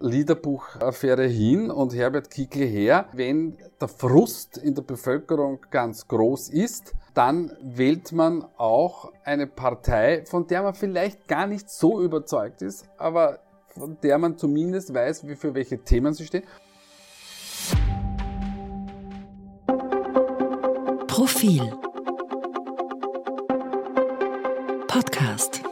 Liederbuchaffäre hin und Herbert Kickl her. Wenn der Frust in der Bevölkerung ganz groß ist, dann wählt man auch eine Partei, von der man vielleicht gar nicht so überzeugt ist, aber von der man zumindest weiß, wie für welche Themen sie steht. Profil Podcast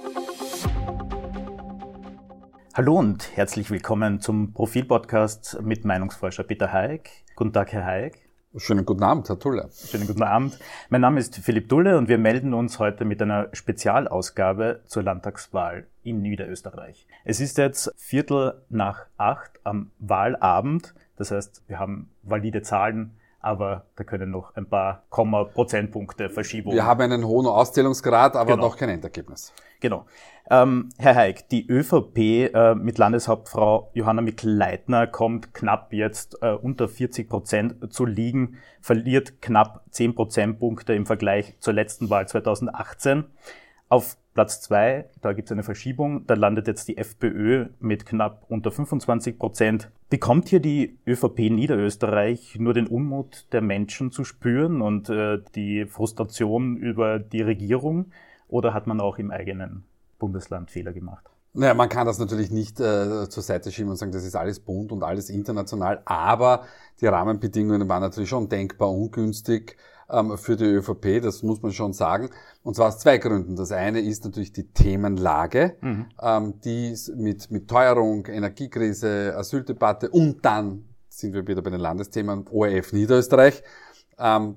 Hallo und herzlich willkommen zum Profil-Podcast mit Meinungsforscher Peter Haig. Guten Tag, Herr Haig. Schönen guten Abend, Herr Tulle. Schönen guten Abend. Mein Name ist Philipp Dulle und wir melden uns heute mit einer Spezialausgabe zur Landtagswahl in Niederösterreich. Es ist jetzt Viertel nach acht am Wahlabend. Das heißt, wir haben valide Zahlen aber da können noch ein paar Komma Prozentpunkte Verschiebungen. Wir haben einen hohen Auszählungsgrad, aber genau. noch kein Endergebnis. Genau. Ähm, Herr Haig, die ÖVP äh, mit Landeshauptfrau Johanna Mikl-Leitner kommt knapp jetzt äh, unter 40 Prozent zu liegen, verliert knapp 10 Prozentpunkte im Vergleich zur letzten Wahl 2018. Auf Platz zwei, da gibt es eine Verschiebung, da landet jetzt die FPÖ mit knapp unter 25 Prozent. Bekommt hier die ÖVP Niederösterreich nur den Unmut der Menschen zu spüren und äh, die Frustration über die Regierung oder hat man auch im eigenen Bundesland Fehler gemacht? Naja, man kann das natürlich nicht äh, zur Seite schieben und sagen, das ist alles bunt und alles international, aber die Rahmenbedingungen waren natürlich schon denkbar ungünstig für die ÖVP, das muss man schon sagen. Und zwar aus zwei Gründen. Das eine ist natürlich die Themenlage, mhm. ähm, die mit, mit Teuerung, Energiekrise, Asyldebatte und dann sind wir wieder bei den Landesthemen ORF Niederösterreich. Ähm,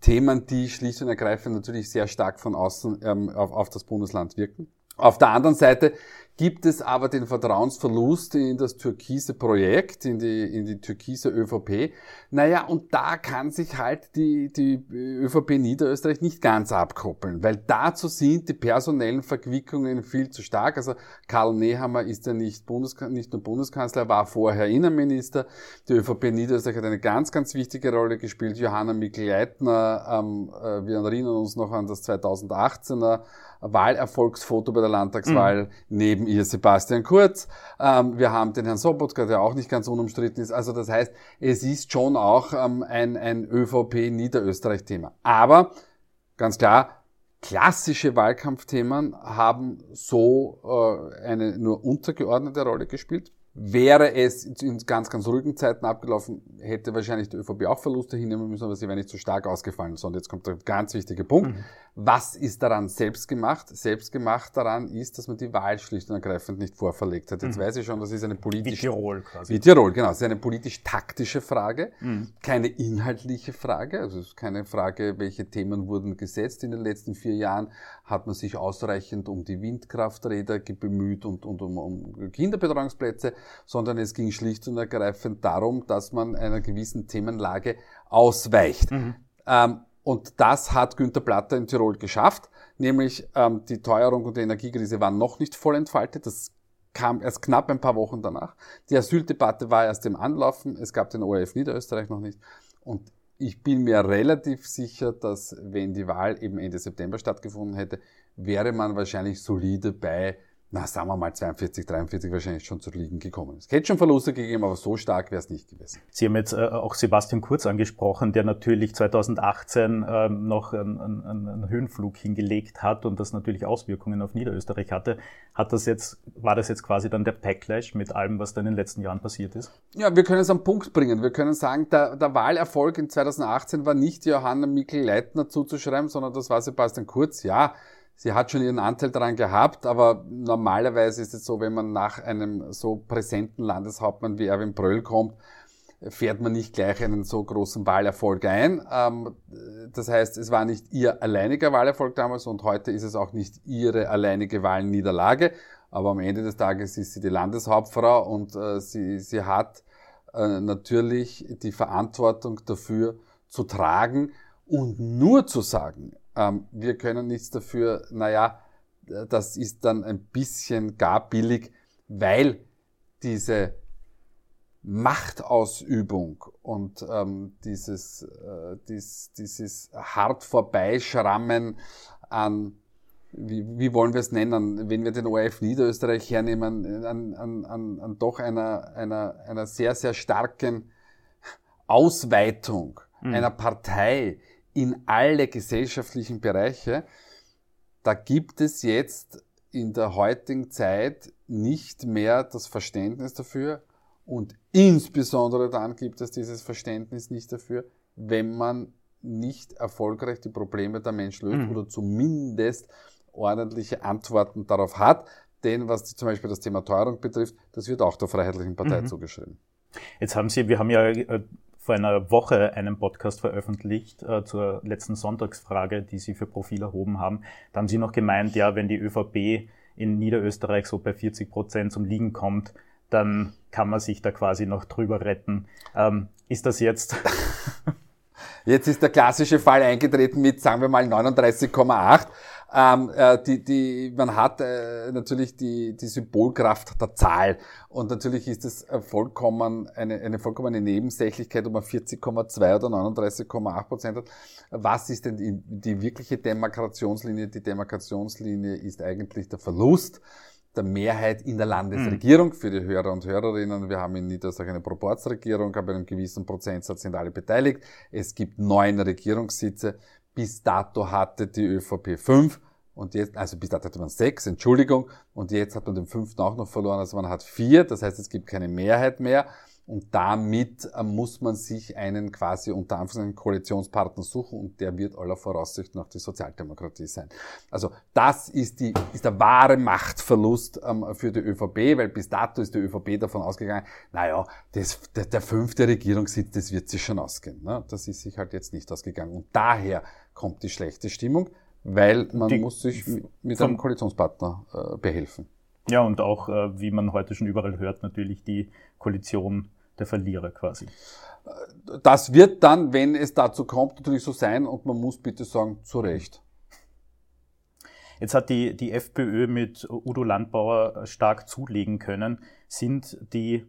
Themen, die schlicht und ergreifend natürlich sehr stark von außen ähm, auf, auf das Bundesland wirken. Auf der anderen Seite gibt es aber den Vertrauensverlust in das türkise Projekt, in die, in die türkise ÖVP. Naja, und da kann sich halt die, die ÖVP Niederösterreich nicht ganz abkoppeln, weil dazu sind die personellen Verquickungen viel zu stark. Also Karl Nehammer ist ja nicht, Bundeska nicht nur Bundeskanzler, war vorher Innenminister. Die ÖVP Niederösterreich hat eine ganz, ganz wichtige Rolle gespielt. Johanna Mikl-Leitner, ähm, äh, wir erinnern uns noch an das 2018er Wahlerfolgsfoto bei der Landtagswahl mhm. neben ihr Sebastian Kurz. Ähm, wir haben den Herrn Sobotka, der auch nicht ganz unumstritten ist. Also das heißt, es ist schon auch ähm, ein, ein ÖVP-Niederösterreich-Thema. Aber ganz klar, klassische Wahlkampfthemen haben so äh, eine nur untergeordnete Rolle gespielt. Wäre es in ganz, ganz ruhigen Zeiten abgelaufen, hätte wahrscheinlich die ÖVP auch Verluste hinnehmen müssen, aber sie wären nicht so stark ausgefallen. Sondern jetzt kommt der ganz wichtige Punkt. Mhm. Was ist daran selbst gemacht? Selbst gemacht daran ist, dass man die Wahl schlicht und ergreifend nicht vorverlegt hat. Jetzt mhm. weiß ich schon, das ist eine politisch... Wie Tirol quasi. Wie Tirol, genau. Das ist eine politisch-taktische Frage, mhm. keine inhaltliche Frage. Also es ist keine Frage, welche Themen wurden gesetzt in den letzten vier Jahren. Hat man sich ausreichend um die Windkrafträder bemüht und, und um, um Kinderbetreuungsplätze, sondern es ging schlicht und ergreifend darum, dass man einer gewissen Themenlage ausweicht. Mhm. Ähm, und das hat Günter Platter in Tirol geschafft, nämlich ähm, die Teuerung und die Energiekrise waren noch nicht voll entfaltet. Das kam erst knapp ein paar Wochen danach. Die Asyldebatte war erst im Anlaufen. Es gab den ORF Niederösterreich noch nicht. Und ich bin mir relativ sicher, dass wenn die Wahl eben Ende September stattgefunden hätte, wäre man wahrscheinlich solide bei na, sagen wir mal 42, 43 wahrscheinlich schon zu liegen gekommen. Es hätte schon Verluste gegeben, aber so stark wäre es nicht gewesen. Sie haben jetzt äh, auch Sebastian Kurz angesprochen, der natürlich 2018 äh, noch einen, einen, einen, Höhenflug hingelegt hat und das natürlich Auswirkungen auf Niederösterreich hatte. Hat das jetzt, war das jetzt quasi dann der Backlash mit allem, was da in den letzten Jahren passiert ist? Ja, wir können es am Punkt bringen. Wir können sagen, der, der Wahlerfolg in 2018 war nicht Johanna Mikl-Leitner zuzuschreiben, sondern das war Sebastian Kurz. Ja, sie hat schon ihren Anteil daran gehabt, aber normalerweise ist es so, wenn man nach einem so präsenten Landeshauptmann wie Erwin Bröll kommt, fährt man nicht gleich einen so großen Wahlerfolg ein. Ähm, das heißt, es war nicht ihr alleiniger Wahlerfolg damals und heute ist es auch nicht ihre alleinige Wahlniederlage. Aber am Ende des Tages ist sie die Landeshauptfrau und äh, sie, sie hat äh, natürlich die Verantwortung dafür zu tragen und nur zu sagen, ähm, wir können nichts dafür, naja, das ist dann ein bisschen gar billig, weil diese Machtausübung und ähm, dieses, äh, dies, dieses hart vorbeischrammen an wie, wie wollen wir es nennen, wenn wir den ORF Niederösterreich hernehmen, an, an, an, an doch einer, einer, einer sehr, sehr starken Ausweitung mhm. einer Partei in alle gesellschaftlichen Bereiche, da gibt es jetzt in der heutigen Zeit nicht mehr das Verständnis dafür und insbesondere dann gibt es dieses Verständnis nicht dafür, wenn man nicht erfolgreich die Probleme der Menschen löst mhm. oder zumindest ordentliche Antworten darauf hat. Denn was zum Beispiel das Thema Teuerung betrifft, das wird auch der Freiheitlichen Partei mhm. zugeschrieben. Jetzt haben Sie, wir haben ja äh, vor einer Woche einen Podcast veröffentlicht äh, zur letzten Sonntagsfrage, die Sie für Profil erhoben haben. Da haben Sie noch gemeint, ja, wenn die ÖVP in Niederösterreich so bei 40 Prozent zum Liegen kommt, dann kann man sich da quasi noch drüber retten. Ähm, ist das jetzt? jetzt ist der klassische Fall eingetreten mit, sagen wir mal, 39,8. Ähm, äh, die, die, man hat äh, natürlich die, die Symbolkraft der Zahl und natürlich ist es äh, vollkommen eine, eine vollkommene Nebensächlichkeit, ob man 40,2 oder 39,8 Prozent hat. Was ist denn die, die wirkliche Demarkationslinie? Die Demarkationslinie ist eigentlich der Verlust der Mehrheit in der Landesregierung. Mhm. Für die Hörer und Hörerinnen, wir haben in Niederösterreich eine Proporzregierung, aber einem gewissen Prozentsatz sind alle beteiligt. Es gibt neun Regierungssitze. Bis dato hatte die ÖVP fünf und jetzt, also bis dato hatte man sechs, Entschuldigung, und jetzt hat man den fünften auch noch verloren, also man hat vier, das heißt, es gibt keine Mehrheit mehr. Und damit äh, muss man sich einen quasi unter Anführungszeichen Koalitionspartner suchen und der wird aller Voraussicht nach die Sozialdemokratie sein. Also das ist, die, ist der wahre Machtverlust ähm, für die ÖVP, weil bis dato ist die ÖVP davon ausgegangen, naja, das, der, der fünfte Regierungssitz, das wird sich schon ausgehen. Ne? Das ist sich halt jetzt nicht ausgegangen. Und daher kommt die schlechte Stimmung, weil man die, muss sich mit einem Koalitionspartner äh, behelfen. Ja, und auch, äh, wie man heute schon überall hört, natürlich die Koalition der Verlierer quasi. Das wird dann, wenn es dazu kommt, natürlich so sein und man muss bitte sagen, zu Recht. Jetzt hat die, die FPÖ mit Udo Landbauer stark zulegen können. Sind die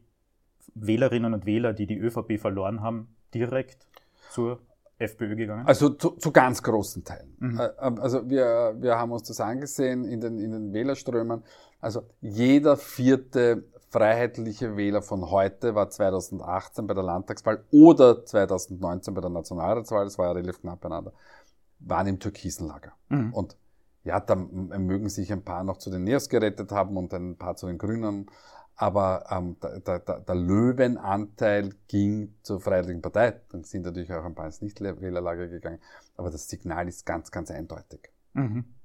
Wählerinnen und Wähler, die die ÖVP verloren haben, direkt zur FPÖ gegangen? Also zu, zu ganz großen Teilen. Mhm. Also wir, wir haben uns das angesehen in den, in den Wählerströmen. Also jeder vierte freiheitliche Wähler von heute war 2018 bei der Landtagswahl oder 2019 bei der Nationalratswahl, das war ja relativ knapp beieinander, waren im türkisen Lager. Mhm. Und ja, da mögen sich ein paar noch zu den Neos gerettet haben und ein paar zu den Grünen, aber ähm, der, der, der Löwenanteil ging zur Freiheitlichen Partei. Dann sind natürlich auch ein paar ins Nichtwählerlager gegangen, aber das Signal ist ganz, ganz eindeutig. Mhm.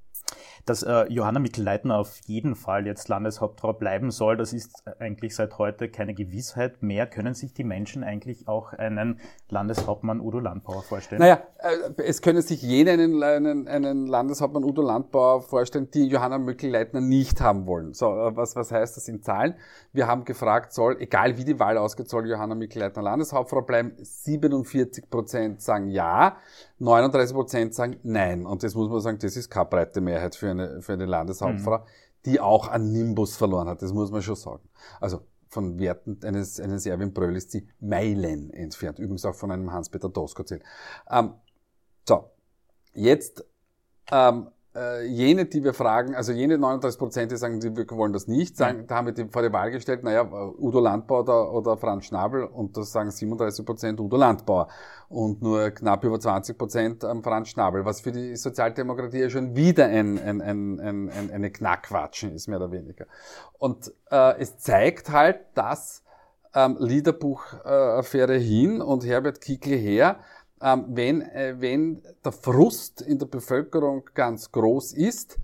Dass äh, Johanna Mikl-Leitner auf jeden Fall jetzt Landeshauptfrau bleiben soll, das ist eigentlich seit heute keine Gewissheit mehr. Können sich die Menschen eigentlich auch einen Landeshauptmann Udo Landbauer vorstellen? Naja, äh, es können sich jene einen, einen, einen Landeshauptmann Udo Landbauer vorstellen, die Johanna Mikl-Leitner nicht haben wollen. So, äh, was, was heißt das in Zahlen? Wir haben gefragt, soll, egal wie die Wahl ausgeht, soll Johanna Mikl-Leitner Landeshauptfrau bleiben? 47 Prozent sagen ja. 39 Prozent sagen Nein. Und das muss man sagen, das ist keine breite Mehrheit für eine, für eine Landeshauptfrau, mhm. die auch an Nimbus verloren hat. Das muss man schon sagen. Also von Werten eines, eines Erwin Bröll ist sie Meilen entfernt. Übrigens auch von einem Hans-Peter Doskozil. Ähm, so, jetzt ähm, äh, jene, die wir fragen, also jene 39 Prozent, die sagen, wir wollen das nicht, sagen, da haben wir die vor die Wahl gestellt, naja, Udo Landbauer oder, oder Franz Schnabel und das sagen 37 Prozent Udo Landbauer und nur knapp über 20 Prozent ähm, Franz Schnabel, was für die Sozialdemokratie ja schon wieder ein, ein, ein, ein, ein eine Knackwatschen ist, mehr oder weniger. Und äh, es zeigt halt, dass ähm, Liederbuch-Affäre hin und Herbert Kickl her ähm, wenn, äh, wenn der Frust in der Bevölkerung ganz groß ist,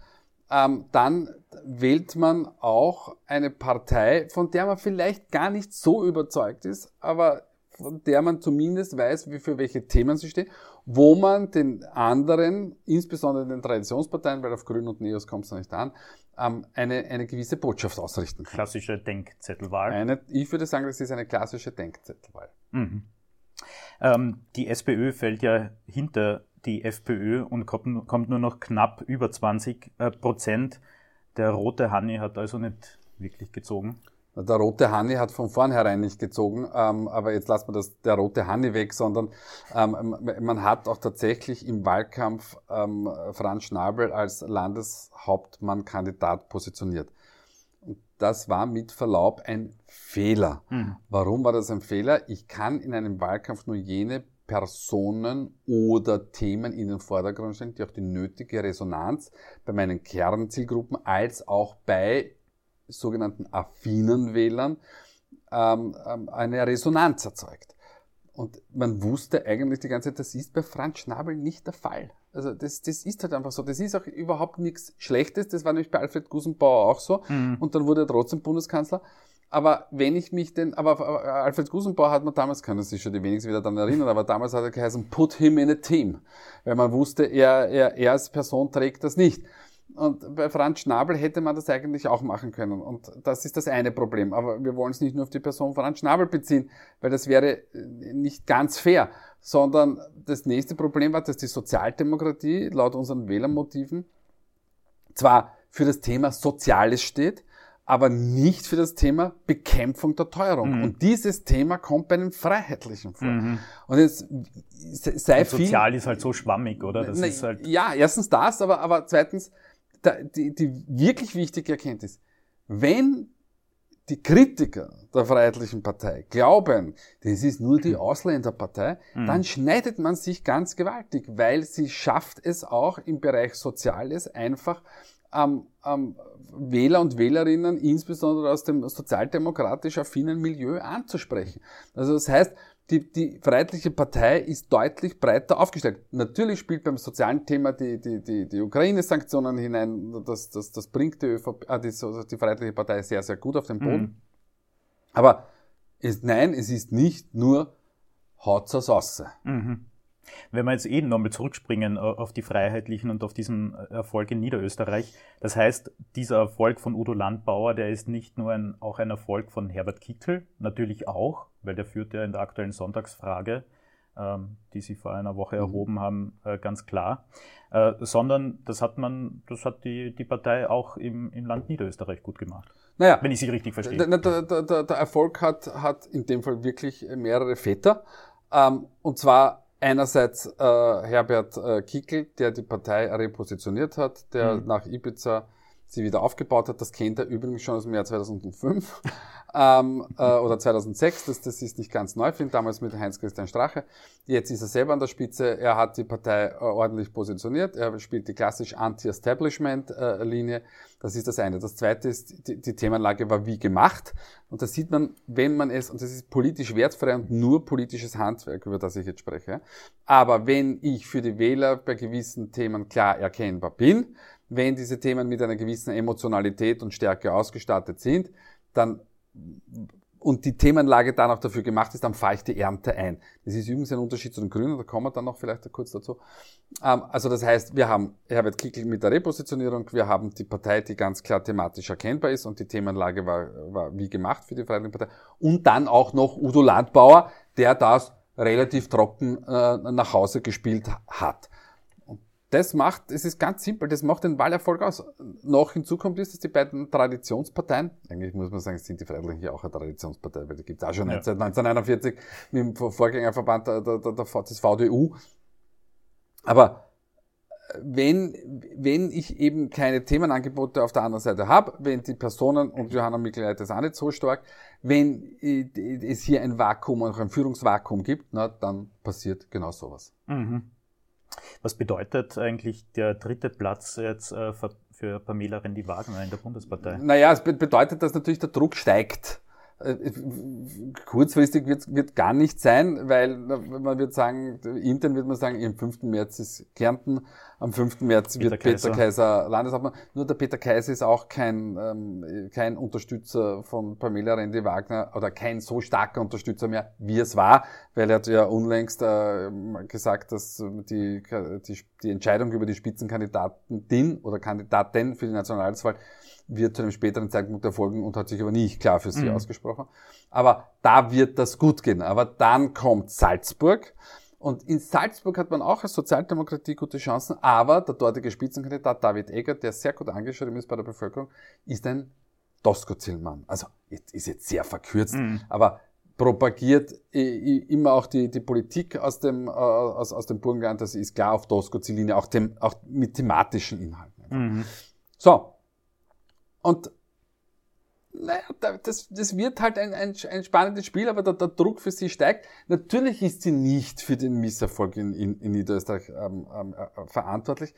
ähm, dann wählt man auch eine Partei, von der man vielleicht gar nicht so überzeugt ist, aber von der man zumindest weiß, wie für welche Themen sie steht, wo man den anderen, insbesondere den Traditionsparteien, weil auf Grün und Neos kommt es noch nicht an, ähm, eine, eine gewisse Botschaft ausrichten kann. Klassische Denkzettelwahl. Eine, ich würde sagen, das ist eine klassische Denkzettelwahl. Mhm. Ähm, die SPÖ fällt ja hinter die FPÖ und kommt, kommt nur noch knapp über 20 äh, Prozent. Der rote Hanni hat also nicht wirklich gezogen. Der rote Hanni hat von vornherein nicht gezogen, ähm, aber jetzt lassen wir das, der rote Hanni weg, sondern ähm, man hat auch tatsächlich im Wahlkampf ähm, Franz Schnabel als Landeshauptmannkandidat positioniert. Das war mit Verlaub ein Fehler. Mhm. Warum war das ein Fehler? Ich kann in einem Wahlkampf nur jene Personen oder Themen in den Vordergrund stellen, die auch die nötige Resonanz bei meinen Kernzielgruppen als auch bei sogenannten affinen Wählern ähm, ähm, eine Resonanz erzeugt. Und man wusste eigentlich die ganze Zeit, das ist bei Franz Schnabel nicht der Fall. Also das, das ist halt einfach so. Das ist auch überhaupt nichts Schlechtes. Das war nämlich bei Alfred Gusenbauer auch so. Mhm. Und dann wurde er trotzdem Bundeskanzler. Aber wenn ich mich denn, aber Alfred Gusenbauer hat man damals, können sich schon die wenigsten wieder daran erinnern, aber damals hat er geheißen, put him in a team. Weil man wusste, er, er, er als Person trägt das nicht. Und bei Franz Schnabel hätte man das eigentlich auch machen können. Und das ist das eine Problem. Aber wir wollen es nicht nur auf die Person Franz Schnabel beziehen, weil das wäre äh, nicht ganz fair. Sondern das nächste Problem war, dass die Sozialdemokratie laut unseren Wählermotiven zwar für das Thema Soziales steht, aber nicht für das Thema Bekämpfung der Teuerung. Mhm. Und dieses Thema kommt bei einem Freiheitlichen vor. Mhm. Und jetzt sei Und Sozial ist halt so schwammig, oder? Das na, ist halt ja, erstens das, aber, aber zweitens, die, die wirklich wichtige Erkenntnis, wenn die Kritiker der Freiheitlichen Partei glauben, das ist nur die mhm. Ausländerpartei, mhm. dann schneidet man sich ganz gewaltig, weil sie schafft es auch im Bereich Soziales einfach ähm, ähm, Wähler und Wählerinnen, insbesondere aus dem sozialdemokratisch affinen Milieu, anzusprechen. Also das heißt, die, die Freiheitliche Partei ist deutlich breiter aufgestellt. Natürlich spielt beim sozialen Thema die, die, die, die Ukraine-Sanktionen hinein, das, das, das bringt die, ÖVP, äh, die, die Freiheitliche Partei sehr, sehr gut auf den Boden. Mhm. Aber es, nein, es ist nicht nur Haut zur Sauce. Mhm. Wenn wir jetzt eben nochmal zurückspringen äh, auf die Freiheitlichen und auf diesen äh, Erfolg in Niederösterreich, das heißt, dieser Erfolg von Udo Landbauer, der ist nicht nur ein, auch ein Erfolg von Herbert Kickel, natürlich auch, weil der führt ja in der aktuellen Sonntagsfrage, ähm, die Sie vor einer Woche mhm. erhoben haben, äh, ganz klar, äh, sondern das hat man, das hat die, die Partei auch im, im Land Niederösterreich gut gemacht. Naja, wenn ich Sie richtig verstehe. Der, der, der, der Erfolg hat, hat in dem Fall wirklich mehrere Väter. Ähm, und zwar einerseits äh, Herbert äh, Kickel, der die Partei repositioniert hat, der mhm. nach Ibiza sie wieder aufgebaut hat. Das kennt er übrigens schon aus dem Jahr 2005 ähm, äh, oder 2006. Das, das ist nicht ganz neu für ihn, damals mit Heinz-Christian Strache. Jetzt ist er selber an der Spitze. Er hat die Partei äh, ordentlich positioniert. Er spielt die klassisch Anti-Establishment-Linie. Das ist das eine. Das zweite ist, die, die Themenlage war wie gemacht. Und das sieht man, wenn man es, und das ist politisch wertfrei und nur politisches Handwerk, über das ich jetzt spreche. Aber wenn ich für die Wähler bei gewissen Themen klar erkennbar bin, wenn diese Themen mit einer gewissen Emotionalität und Stärke ausgestattet sind, dann und die Themenlage dann auch dafür gemacht ist, dann fahre ich die Ernte ein. Das ist übrigens ein Unterschied zu den Grünen, da kommen wir dann noch vielleicht kurz dazu. Ähm, also das heißt, wir haben Herbert Kickl mit der Repositionierung, wir haben die Partei, die ganz klar thematisch erkennbar ist und die Themenlage war, war wie gemacht für die Freiheitliche Partei. Und dann auch noch Udo Landbauer, der das relativ trocken äh, nach Hause gespielt hat das macht, es ist ganz simpel, das macht den Wahlerfolg aus. Noch hinzu kommt ist, dass die beiden Traditionsparteien, eigentlich muss man sagen, sind die Freiheitlichen ja auch eine Traditionspartei, weil die gibt es auch schon ja. seit 1941 mit dem Vorgängerverband der, der, der, des VDU. Aber wenn, wenn ich eben keine Themenangebote auf der anderen Seite habe, wenn die Personen, und Johanna Mikl das auch nicht so stark, wenn äh, es hier ein Vakuum, auch ein Führungsvakuum gibt, na, dann passiert genau sowas. Mhm. Was bedeutet eigentlich der dritte Platz jetzt äh, für Pamela Rendi-Wagner in der Bundespartei? Naja, es bedeutet, dass natürlich der Druck steigt. Äh, kurzfristig wird, wird gar nicht sein, weil man wird sagen, intern wird man sagen, am 5. März ist Kärnten, am 5. März Peter wird Kaiser. Peter Kaiser Landeshauptmann. Nur der Peter Kaiser ist auch kein, ähm, kein Unterstützer von Pamela Rendi-Wagner oder kein so starker Unterstützer mehr, wie es war, weil er hat ja unlängst äh, gesagt, dass die, die, die Entscheidung über die Spitzenkandidatin oder Kandidatin für die Nationalratswahl wird zu einem späteren Zeitpunkt erfolgen und hat sich aber nicht klar für sie mhm. ausgesprochen. Aber da wird das gut gehen. Aber dann kommt Salzburg. Und in Salzburg hat man auch als Sozialdemokratie gute Chancen, aber der dortige Spitzenkandidat David Egger, der sehr gut angeschrieben ist bei der Bevölkerung, ist ein Tosco Zillmann, also ist jetzt sehr verkürzt, mhm. aber propagiert immer auch die, die Politik aus dem, äh, aus, aus dem Burgenland, das ist klar auf Tosco Ziellinie, auch, dem, auch mit thematischen Inhalten. Mhm. So. Und naja, das, das wird halt ein, ein, ein spannendes Spiel, aber der, der, Druck für sie steigt. Natürlich ist sie nicht für den Misserfolg in, in, in Niederösterreich ähm, ähm, äh, verantwortlich,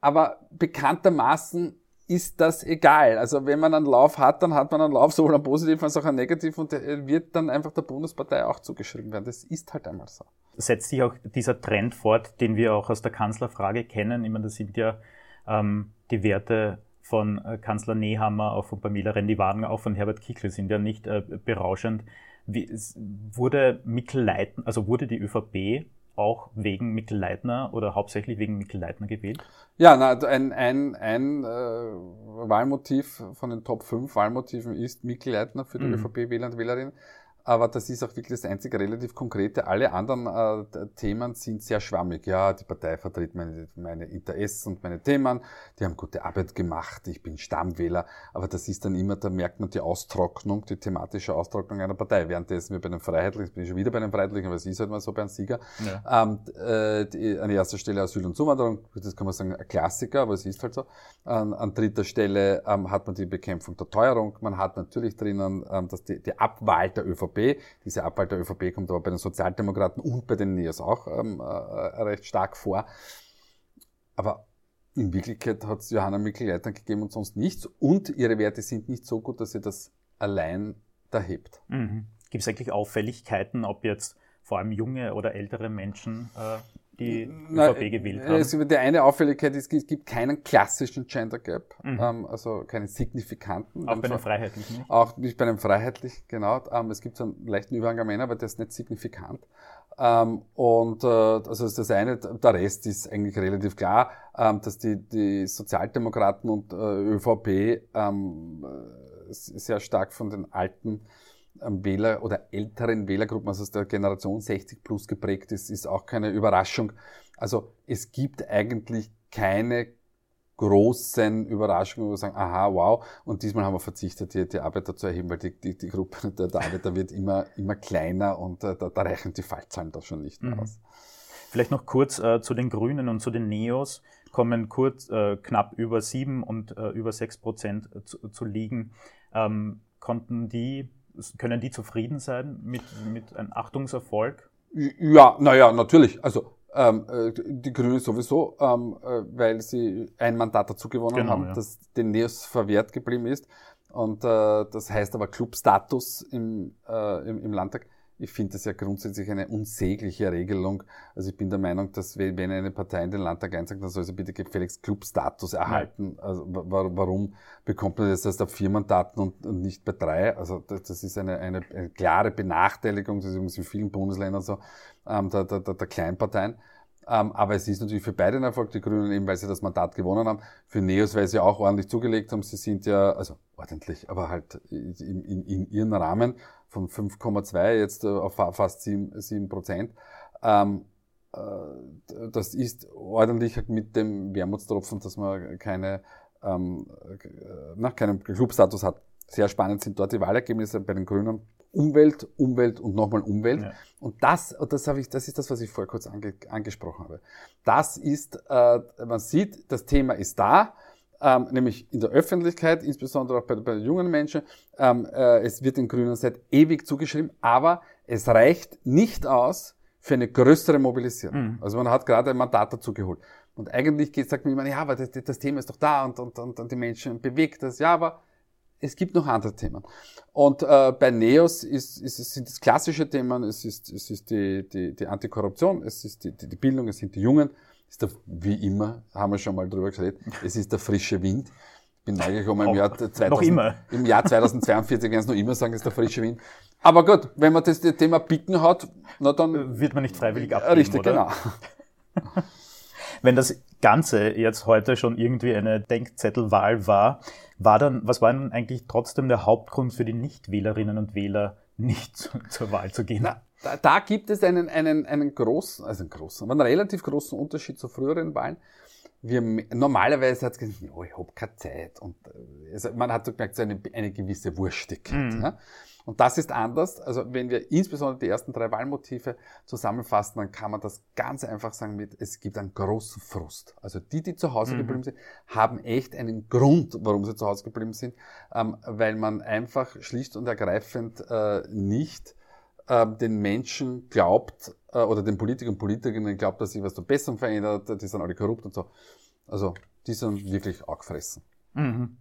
aber bekanntermaßen ist das egal. Also wenn man einen Lauf hat, dann hat man einen Lauf, sowohl einen positiven als auch einen negativen und der wird dann einfach der Bundespartei auch zugeschrieben werden. Das ist halt einmal so. Setzt sich auch dieser Trend fort, den wir auch aus der Kanzlerfrage kennen. Ich meine, das sind ja ähm, die Werte von äh, Kanzler Nehammer, auch von Pamela Rendi-Wagen, auch von Herbert Kickl sind ja nicht äh, berauschend. Wie, wurde Mikkel Leitner, also wurde die ÖVP auch wegen Mikkel Leitner oder hauptsächlich wegen Mikkel Leitner gewählt? Ja, na, ein, ein, ein äh, Wahlmotiv von den Top 5 Wahlmotiven ist Mikkel Leitner für die mhm. ÖVP-Wähler und Wählerinnen aber das ist auch wirklich das einzige relativ konkrete. Alle anderen äh, Themen sind sehr schwammig. Ja, die Partei vertritt meine, meine Interessen und meine Themen, die haben gute Arbeit gemacht, ich bin Stammwähler, aber das ist dann immer, da merkt man die Austrocknung, die thematische Austrocknung einer Partei. Währenddessen wir bei den Freiheitlichen, bin ich schon wieder bei den Freiheitlichen, aber es ist halt mal so bei einem Sieger, ja. ähm, äh, die, an erster Stelle Asyl und Zuwanderung, das kann man sagen, ein Klassiker, aber es ist halt so. An, an dritter Stelle ähm, hat man die Bekämpfung der Teuerung, man hat natürlich drinnen, ähm, dass die, die Abwahl der ÖVP ÖVP. Diese Abwahl der ÖVP kommt aber bei den Sozialdemokraten und bei den NEOS auch ähm, äh, recht stark vor. Aber in Wirklichkeit hat es Johanna Mikl-Leitner gegeben und sonst nichts. Und ihre Werte sind nicht so gut, dass sie das allein da hebt. Mhm. Gibt es eigentlich Auffälligkeiten, ob jetzt vor allem junge oder ältere Menschen äh, die Na, ÖVP gewählt haben. Es, die eine Auffälligkeit ist, es gibt keinen klassischen Gender Gap, mhm. ähm, also keinen signifikanten. Auch bei einem Freiheitlichen nicht? Auch nicht bei einem Freiheitlichen, genau. Ähm, es gibt so einen leichten Überhang an Männer, aber der ist nicht signifikant. Ähm, und äh, also ist das eine, der Rest ist eigentlich relativ klar, ähm, dass die, die Sozialdemokraten und äh, ÖVP ähm, äh, sehr stark von den alten Wähler oder älteren Wählergruppen, also aus der Generation 60 plus geprägt ist, ist auch keine Überraschung. Also es gibt eigentlich keine großen Überraschungen, wo wir sagen, aha, wow, und diesmal haben wir verzichtet, die, die Arbeiter zu erheben, weil die, die, die Gruppe der, der Arbeiter wird immer, immer kleiner und äh, da, da reichen die Fallzahlen da schon nicht mehr mhm. aus. Vielleicht noch kurz äh, zu den Grünen und zu den Neos, kommen kurz äh, knapp über sieben und äh, über sechs Prozent zu, zu liegen. Ähm, konnten die können die zufrieden sein mit, mit einem Achtungserfolg? Ja, naja, natürlich. Also ähm, äh, die Grünen sowieso, ähm, äh, weil sie ein Mandat dazu gewonnen genau, haben, ja. das den Neos verwehrt geblieben ist. Und äh, das heißt aber Clubstatus im, äh, im, im Landtag. Ich finde das ja grundsätzlich eine unsägliche Regelung. Also ich bin der Meinung, dass wenn eine Partei in den Landtag einsagt, dann soll sie bitte gefälligst Clubstatus erhalten. Ja. Also warum bekommt man das erst auf vier Mandaten und, und nicht bei drei? Also das, das ist eine, eine, eine, klare Benachteiligung, das ist übrigens in vielen Bundesländern so, ähm, der, der, der Kleinparteien. Ähm, aber es ist natürlich für beide ein Erfolg, die Grünen eben, weil sie das Mandat gewonnen haben. Für Neos, weil sie auch ordentlich zugelegt haben. Sie sind ja, also ordentlich, aber halt in, in, in ihren Rahmen von 5,2 jetzt äh, auf fast 7, 7 Prozent. Ähm, äh, das ist ordentlich halt mit dem Wermutstropfen, dass man keine, ähm, äh, na, keinen Clubstatus hat. Sehr spannend sind dort die Wahlergebnisse bei den Grünen. Umwelt, Umwelt und nochmal Umwelt. Ja. Und das, das habe ich, das ist das, was ich vorher kurz ange, angesprochen habe. Das ist, äh, man sieht, das Thema ist da ähm, nämlich in der Öffentlichkeit, insbesondere auch bei, bei jungen Menschen. Ähm, äh, es wird den Grünen seit ewig zugeschrieben, aber es reicht nicht aus für eine größere Mobilisierung. Mhm. Also man hat gerade ein Mandat dazu geholt. Und eigentlich geht, sagt man immer, ja, aber das, das Thema ist doch da und, und, und, und die Menschen bewegt das. Ja, aber es gibt noch andere Themen. Und äh, bei NEOS ist, ist, sind es klassische Themen, es ist, es ist die, die, die Antikorruption, es ist die, die, Bildung, es sind die Jungen, ist der, wie immer, haben wir schon mal drüber geredet, es ist der frische Wind. Ich bin neugierig, ob im Jahr, 2000, im Jahr 2042 werden es noch immer sagen, es ist der frische Wind. Aber gut, wenn man das Thema Picken hat, na dann... Wird man nicht freiwillig abgeben, Richtig, oder? genau. wenn das Ganze jetzt heute schon irgendwie eine Denkzettelwahl war, war dann, was war denn eigentlich trotzdem der Hauptgrund für die Nichtwählerinnen und Wähler, nicht zu, zur Wahl zu gehen? Na, da, da gibt es einen, einen, einen großen, also einen großen, einen relativ großen Unterschied zu früheren Wahlen. wir, normalerweise hat es gesagt, ja, ich habe keine Zeit. Und äh, also man hat so gemerkt, so eine, eine gewisse Wurstigkeit. Mhm. Ja? Und das ist anders. Also wenn wir insbesondere die ersten drei Wahlmotive zusammenfassen, dann kann man das ganz einfach sagen mit, es gibt einen großen Frust. Also die, die zu Hause mhm. geblieben sind, haben echt einen Grund, warum sie zu Hause geblieben sind, ähm, weil man einfach schlicht und ergreifend äh, nicht äh, den Menschen glaubt, äh, oder den Politikern und Politikerinnen glaubt, dass sich was zur Besseren verändert, die sind alle korrupt und so. Also die sind wirklich auch gefressen. Mhm.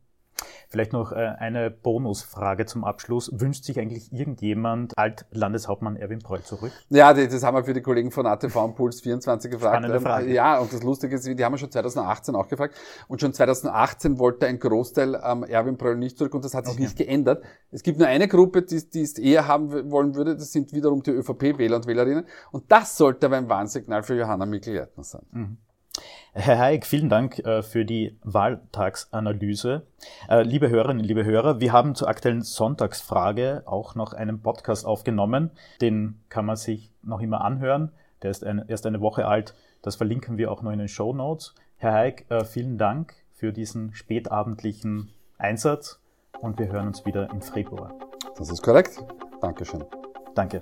Vielleicht noch äh, eine Bonusfrage zum Abschluss. Wünscht sich eigentlich irgendjemand Alt-Landeshauptmann Erwin Preul zurück? Ja, das haben wir für die Kollegen von ATV und Puls 24 gefragt. Spannende ähm, Frage. Ja, und das Lustige ist, die haben wir schon 2018 auch gefragt. Und schon 2018 wollte ein Großteil ähm, Erwin Preul nicht zurück und das hat sich okay. nicht geändert. Es gibt nur eine Gruppe, die, die es eher haben wollen würde. Das sind wiederum die ÖVP-Wähler und Wählerinnen. Und das sollte aber ein Warnsignal für Johanna Mikl-Leitner sein. Mhm. Herr Haig, vielen Dank äh, für die Wahltagsanalyse. Äh, liebe Hörerinnen, liebe Hörer, wir haben zur aktuellen Sonntagsfrage auch noch einen Podcast aufgenommen. Den kann man sich noch immer anhören. Der ist erst eine Woche alt. Das verlinken wir auch noch in den Show Notes. Herr Haig, äh, vielen Dank für diesen spätabendlichen Einsatz und wir hören uns wieder im Februar. Das ist korrekt. Dankeschön. Danke.